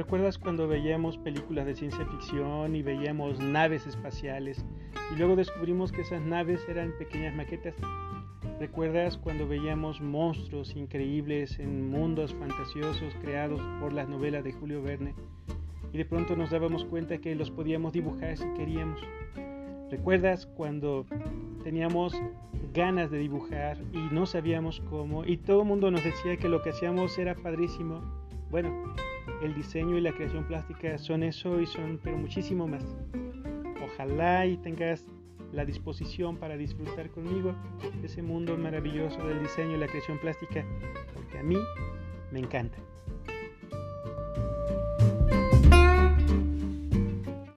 ¿Recuerdas cuando veíamos películas de ciencia ficción y veíamos naves espaciales y luego descubrimos que esas naves eran pequeñas maquetas? ¿Recuerdas cuando veíamos monstruos increíbles en mundos fantasiosos creados por las novelas de Julio Verne y de pronto nos dábamos cuenta que los podíamos dibujar si queríamos? ¿Recuerdas cuando teníamos ganas de dibujar y no sabíamos cómo y todo el mundo nos decía que lo que hacíamos era padrísimo? Bueno, el diseño y la creación plástica son eso y son pero muchísimo más. Ojalá y tengas la disposición para disfrutar conmigo ese mundo maravilloso del diseño y la creación plástica, porque a mí me encanta.